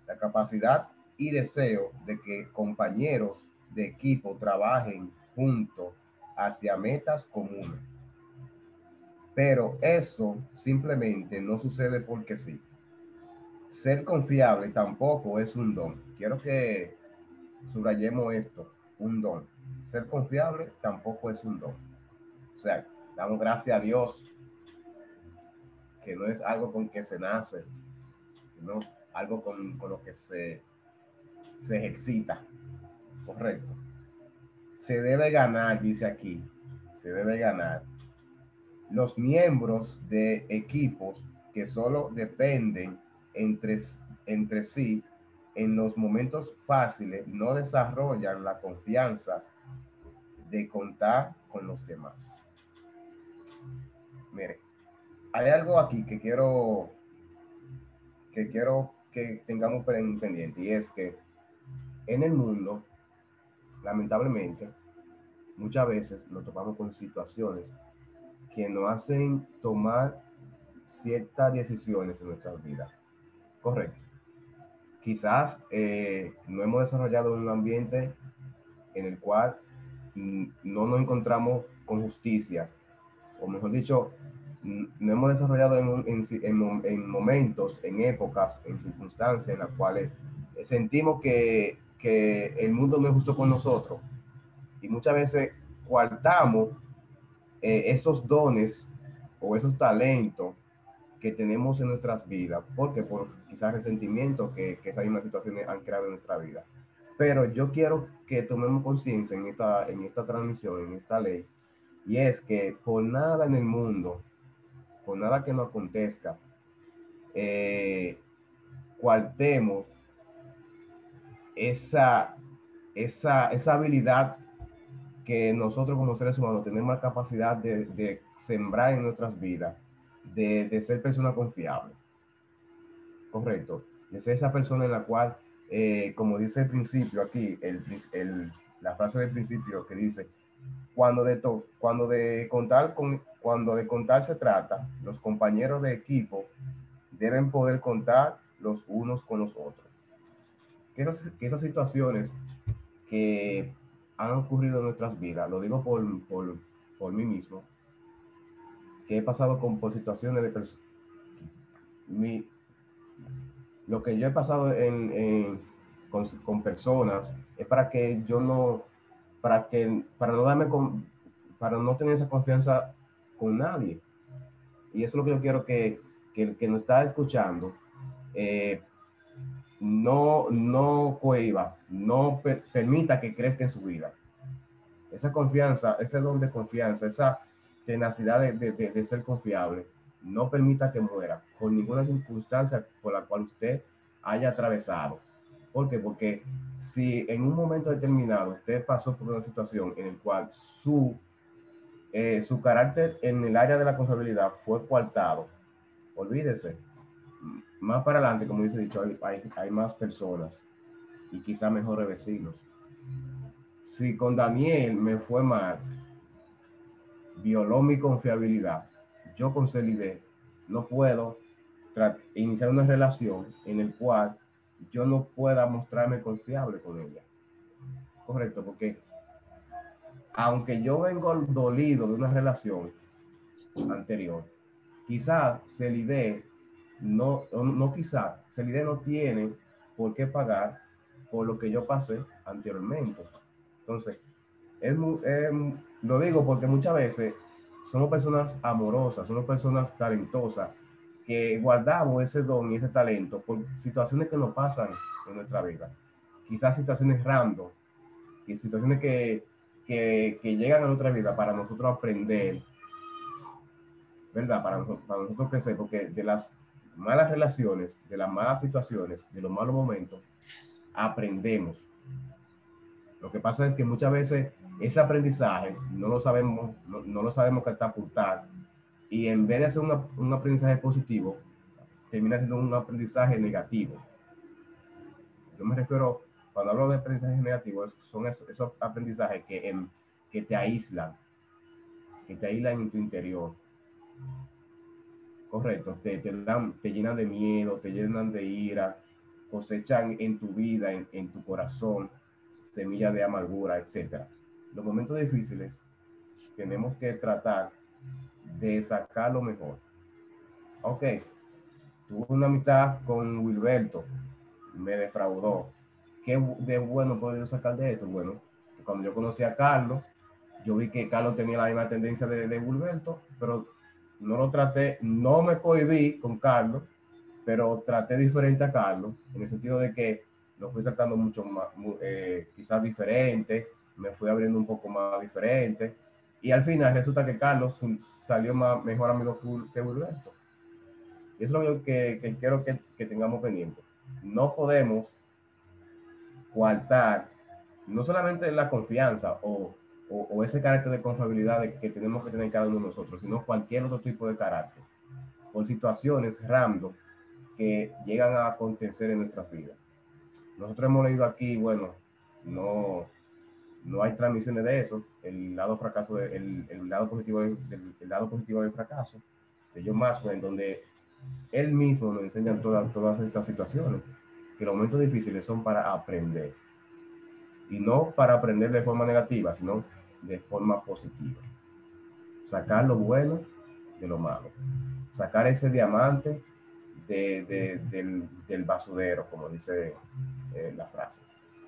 Speaker 4: la capacidad y deseo de que compañeros de equipo trabajen juntos hacia metas comunes pero eso simplemente no sucede porque sí. Ser confiable tampoco es un don. Quiero que subrayemos esto, un don. Ser confiable tampoco es un don. O sea, damos gracias a Dios que no es algo con que se nace, sino algo con, lo que se, se ejercita. Correcto. Se debe ganar, dice aquí, se debe ganar los miembros de equipos que solo dependen entre, entre sí en los momentos fáciles no desarrollan la confianza de contar con los demás. Mire, hay algo aquí que quiero que quiero que tengamos pendiente y es que en el mundo, lamentablemente, muchas veces nos topamos con situaciones que nos hacen tomar ciertas decisiones en nuestras vidas. Correcto. Quizás eh, no hemos desarrollado un ambiente en el cual no nos encontramos con justicia, o mejor dicho, no hemos desarrollado en, en, momentos, en épocas, en circunstancias en las cuales sentimos que, que el mundo no es justo con nosotros. Y muchas veces coartamos eh, esos dones o esos talentos que tenemos en nuestras vidas, porque por quizás resentimiento que, que esas mismas situaciones han creado en nuestra vida. Pero yo quiero que tomemos conciencia en esta, en esta transmisión, en esta ley, y es que por nada en el mundo, por nada que nos acontezca, eh, cuartemos esa, esa, esa habilidad que nosotros como seres humanos tenemos la capacidad de, de sembrar en nuestras vidas, de, de, ser persona confiable. Correcto. De ser esa persona en la cual, eh, como dice el principio aquí, el, el, la frase del principio que dice, cuando de, to, cuando de contar con, cuando de contar se trata, los compañeros de equipo deben poder contar los unos con los otros. Que esas, que esas situaciones que han ocurrido en nuestras vidas, lo digo por, por, por mí mismo, que he pasado con, por situaciones de personas, lo que yo he pasado en, en, con, con, personas es para que yo no, para que, para no darme con, para no tener esa confianza con nadie. Y eso es lo que yo quiero que, que el que nos está escuchando eh, no, no cohiba, no per, permita que crezca en su vida. Esa confianza, ese don de confianza, esa tenacidad de, de, de, ser confiable, no permita que muera por ninguna circunstancia por la cual usted haya atravesado. ¿Por qué? Porque si en un momento determinado usted pasó por una situación en la cual su, eh, su carácter en el área de la confiabilidad fue coartado, olvídese, más para adelante, como dice dicho, hay, hay, hay más personas y quizá mejores vecinos. Si con Daniel me fue mal, violó mi confiabilidad, yo con Celide no puedo iniciar una relación en el cual yo no pueda mostrarme confiable con ella. Correcto, porque aunque yo vengo dolido de una relación anterior, quizás Celide no, no quizá, Celide no tiene por qué pagar por lo que yo pasé anteriormente. Entonces, es, lo digo porque muchas veces somos personas amorosas, somos personas talentosas, que guardamos ese don y ese talento por situaciones que nos pasan en nuestra vida. Quizás situaciones random, y situaciones que, que, que llegan a nuestra vida para nosotros aprender, ¿verdad? Para, para nosotros crecer, porque de las malas relaciones, de las malas situaciones, de los malos momentos, aprendemos. Lo que pasa es que muchas veces ese aprendizaje no lo sabemos, no, no lo sabemos catapultar y en vez de hacer una, un aprendizaje positivo, termina siendo un aprendizaje negativo. Yo me refiero, cuando hablo de aprendizaje negativo, son esos, esos aprendizajes que, en, que te aíslan, que te aíslan en tu interior correcto, te, te, dan, te llenan de miedo, te llenan de ira, cosechan en tu vida, en, en tu corazón, semillas de amargura, etc. Los momentos difíciles tenemos que tratar de sacar lo mejor. Ok, tuve una amistad con Wilberto, me defraudó. ¿Qué de bueno puedo yo sacar de esto? Bueno, cuando yo conocí a Carlos, yo vi que Carlos tenía la misma tendencia de, de Wilberto, pero no lo traté, no me cohibí con Carlos, pero traté diferente a Carlos, en el sentido de que lo fui tratando mucho más, eh, quizás diferente, me fui abriendo un poco más diferente, y al final resulta que Carlos salió más, mejor amigo que Wilberto. Y eso es lo que, que quiero que, que, tengamos pendiente. No podemos coartar no solamente la confianza o o, o, ese carácter de confiabilidad que tenemos que tener cada uno de nosotros, sino cualquier otro tipo de carácter, por situaciones random que llegan a acontecer en nuestras vidas. Nosotros hemos leído aquí, bueno, no, no hay transmisiones de eso, el lado fracaso, de, el, el, lado positivo del, el lado positivo del fracaso, de John Maxwell, en donde él mismo nos enseña todas, todas estas situaciones, que los momentos difíciles son para aprender. Y no para aprender de forma negativa, sino de forma positiva. Sacar lo bueno de lo malo. Sacar ese diamante de, de, del, del, basudero, como dice eh, la frase.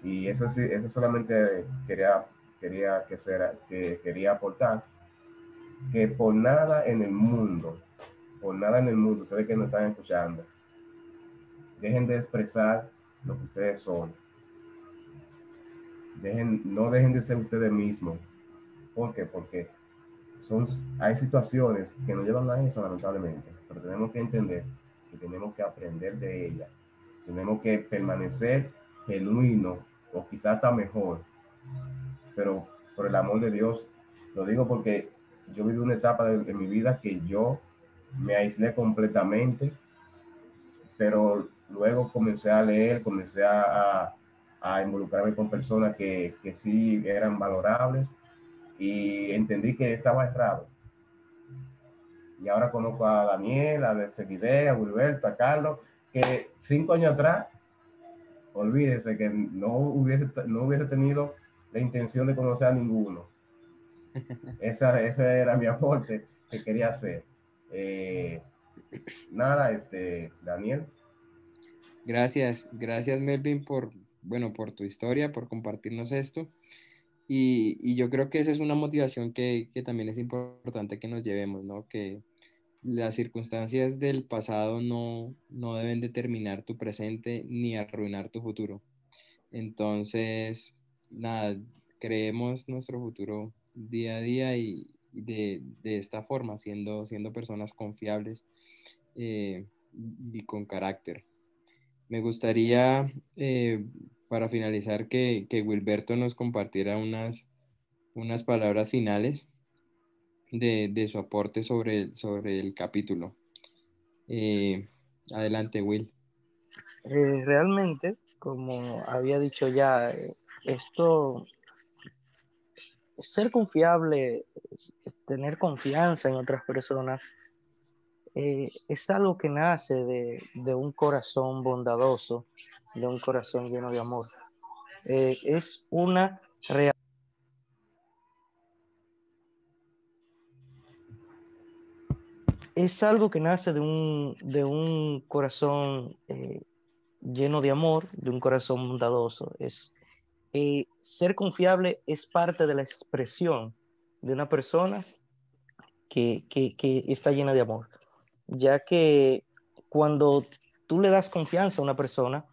Speaker 4: Y eso, eso solamente quería, quería, que, sea, que quería aportar que por nada en el mundo, por nada en el mundo, ustedes que nos están escuchando, dejen de expresar lo que ustedes son. Dejen, no dejen de ser ustedes mismos, ¿Por qué? Porque son, hay situaciones que nos llevan a eso, lamentablemente, pero tenemos que entender que tenemos que aprender de ellas Tenemos que permanecer genuino o quizás hasta mejor, pero por el amor de Dios, lo digo porque yo viví una etapa de, de mi vida que yo me aislé completamente, pero luego comencé a leer, comencé a, a, involucrarme con personas que, que, sí eran valorables y entendí que estaba errado. Y ahora conozco a Daniel, a Seguide, a Wilberto, a Carlos, que cinco años atrás, olvídese que no hubiese, no hubiese tenido la intención de conocer a ninguno. Esa, ese era mi aporte que quería hacer. Eh, nada, este, Daniel.
Speaker 2: Gracias, gracias Melvin por, bueno, por tu historia, por compartirnos esto. Y, y yo creo que esa es una motivación que, que, también es importante que nos llevemos, ¿no? Que las circunstancias del pasado no, no deben determinar tu presente ni arruinar tu futuro. Entonces, nada, creemos nuestro futuro día a día y de, de esta forma, siendo, siendo personas confiables eh, y con carácter. Me gustaría, eh, para finalizar, que, que, Wilberto nos compartiera unas, unas palabras finales de, de su aporte sobre, sobre el capítulo. Eh, adelante, Will.
Speaker 1: Eh, realmente, como había dicho ya, esto, ser confiable, tener confianza en otras personas, eh, es algo que nace de, de, un corazón bondadoso, de un corazón lleno de amor. Eh, es una realidad. Es algo que nace de un, de un corazón eh, lleno de amor, de un corazón bondadoso. Es, ser confiable es parte de la expresión de una persona que, que, que está llena de amor ya que cuando tú le das confianza a una persona,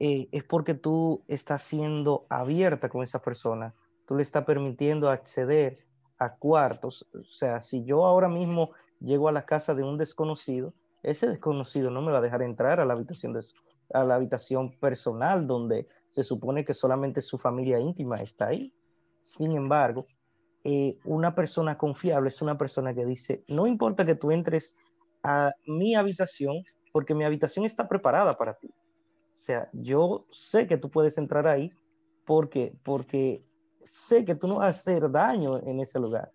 Speaker 1: eh, es porque tú estás siendo abierta con esa persona, tú le estás permitiendo acceder a cuartos. O sea, si yo ahora mismo llego a la casa de un desconocido, ese desconocido no me va a dejar entrar a la habitación, de, a la habitación personal donde se supone que solamente su familia íntima está ahí. Sin embargo, eh, una persona confiable es una persona que dice, no importa que tú entres a mi habitación porque mi habitación está preparada para ti. O sea, yo sé que tú puedes entrar ahí porque, porque sé que tú no vas a hacer daño en ese lugar.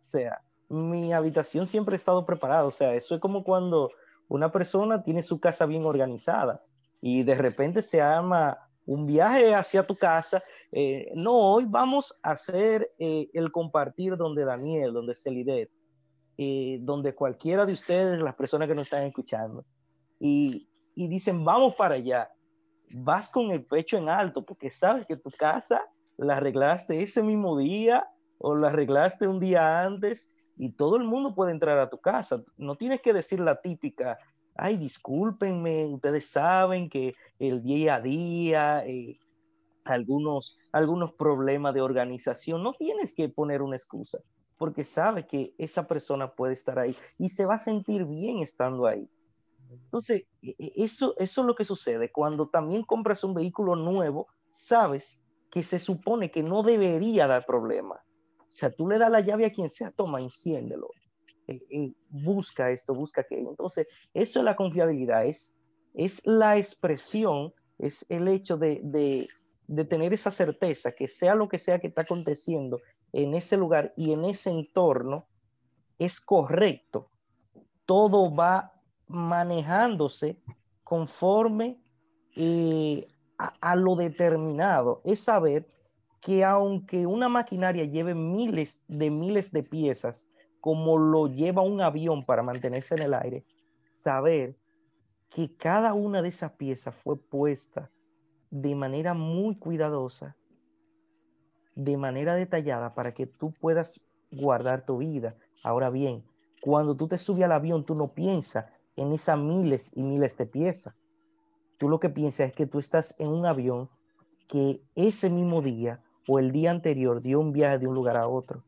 Speaker 1: O sea, mi habitación siempre ha estado preparada. O sea, eso es como cuando una persona tiene su casa bien organizada y de repente se arma un viaje hacia tu casa. Eh, no, hoy vamos a hacer eh, el compartir donde Daniel, donde Celidet eh, donde cualquiera de ustedes, las personas que nos están escuchando, y, dicen, vamos para allá, vas con el pecho en alto porque sabes que tu casa la arreglaste ese mismo día o la arreglaste un día antes y todo el mundo puede entrar a tu casa. No tienes que decir la típica, ay, discúlpenme, ustedes saben que el día a día, eh, algunos, algunos problemas de organización, no tienes que poner una excusa porque sabe que esa persona puede estar ahí y se va a sentir bien estando ahí. Entonces, e, e, eso, eso es lo que sucede. Cuando también compras un vehículo nuevo, sabes que se supone que no debería dar problema. O sea, tú le das la llave a quien sea, toma, enciéndelo. Eh, busca esto, busca aquello. Entonces, eso es la confiabilidad, es, es la expresión, es el hecho de, de, de tener esa certeza que sea lo que sea que está aconteciendo en ese lugar y en ese entorno es correcto. Todo va manejándose conforme eh, a, a, lo determinado. Es saber que aunque una maquinaria lleve miles de miles de piezas, como lo lleva un avión para mantenerse en el aire, saber que cada una de esas piezas fue puesta de manera muy cuidadosa de manera detallada para que tú puedas guardar tu vida. Ahora bien, cuando tú te subes al avión, tú no piensas en esas miles y miles de piezas. Tú lo que piensas es que tú estás en un avión que ese mismo día o el día anterior dio un viaje de un lugar a otro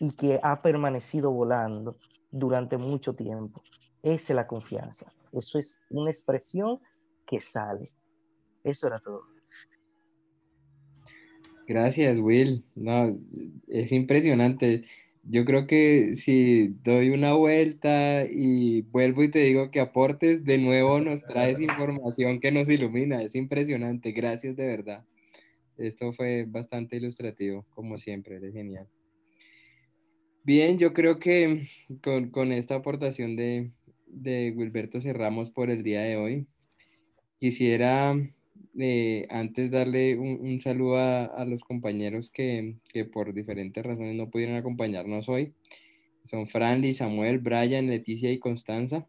Speaker 1: y que ha permanecido volando durante mucho tiempo. Esa es la confianza. Eso es una expresión que sale. Eso era todo.
Speaker 2: Gracias, Will. No, es impresionante. Yo creo que si doy una vuelta y vuelvo y te digo que aportes, de nuevo nos traes información que nos ilumina. Es impresionante. Gracias de verdad. Esto fue bastante ilustrativo, como siempre. Eres genial. Bien, yo creo que con, esta aportación de, de Wilberto cerramos por el día de hoy. Quisiera eh, antes darle un, saludo a, los compañeros que, por diferentes razones no pudieron acompañarnos hoy. Son Franly, Samuel, Brian, Leticia y Constanza.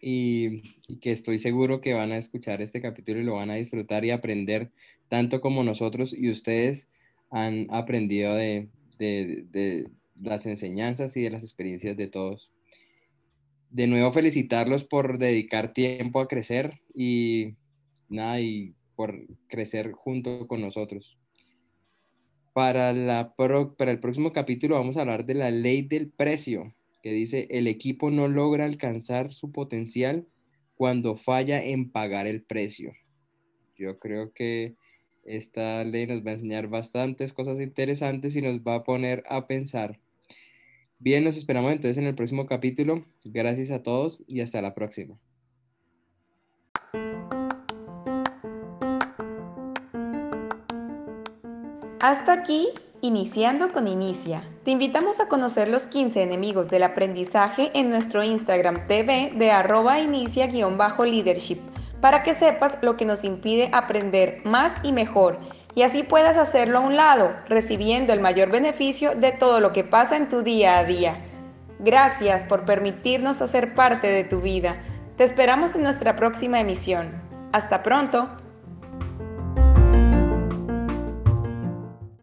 Speaker 2: Y, que estoy seguro que van a escuchar este capítulo y lo van a disfrutar y aprender tanto como nosotros y ustedes han aprendido de, de las enseñanzas y de las experiencias de todos. De nuevo felicitarlos por dedicar tiempo a crecer y nada, y por crecer junto con nosotros. Para, la para el próximo capítulo vamos a hablar de la ley del precio, que dice, el equipo no logra alcanzar su potencial cuando falla en pagar el precio. Yo creo que esta ley nos va a enseñar bastantes cosas interesantes y nos va a poner a pensar. Bien, nos esperamos entonces en el próximo capítulo. Gracias a todos y hasta la próxima.
Speaker 3: Hasta aquí, iniciando con Inicia. Te invitamos a conocer los 15 enemigos del aprendizaje en nuestro Instagram TV de arroba inicia-leadership para que sepas lo que nos impide aprender más y mejor y así puedas hacerlo a un lado, recibiendo el mayor beneficio de todo lo que pasa en tu día a día. Gracias por permitirnos hacer parte de tu vida. Te esperamos en nuestra próxima emisión. Hasta pronto.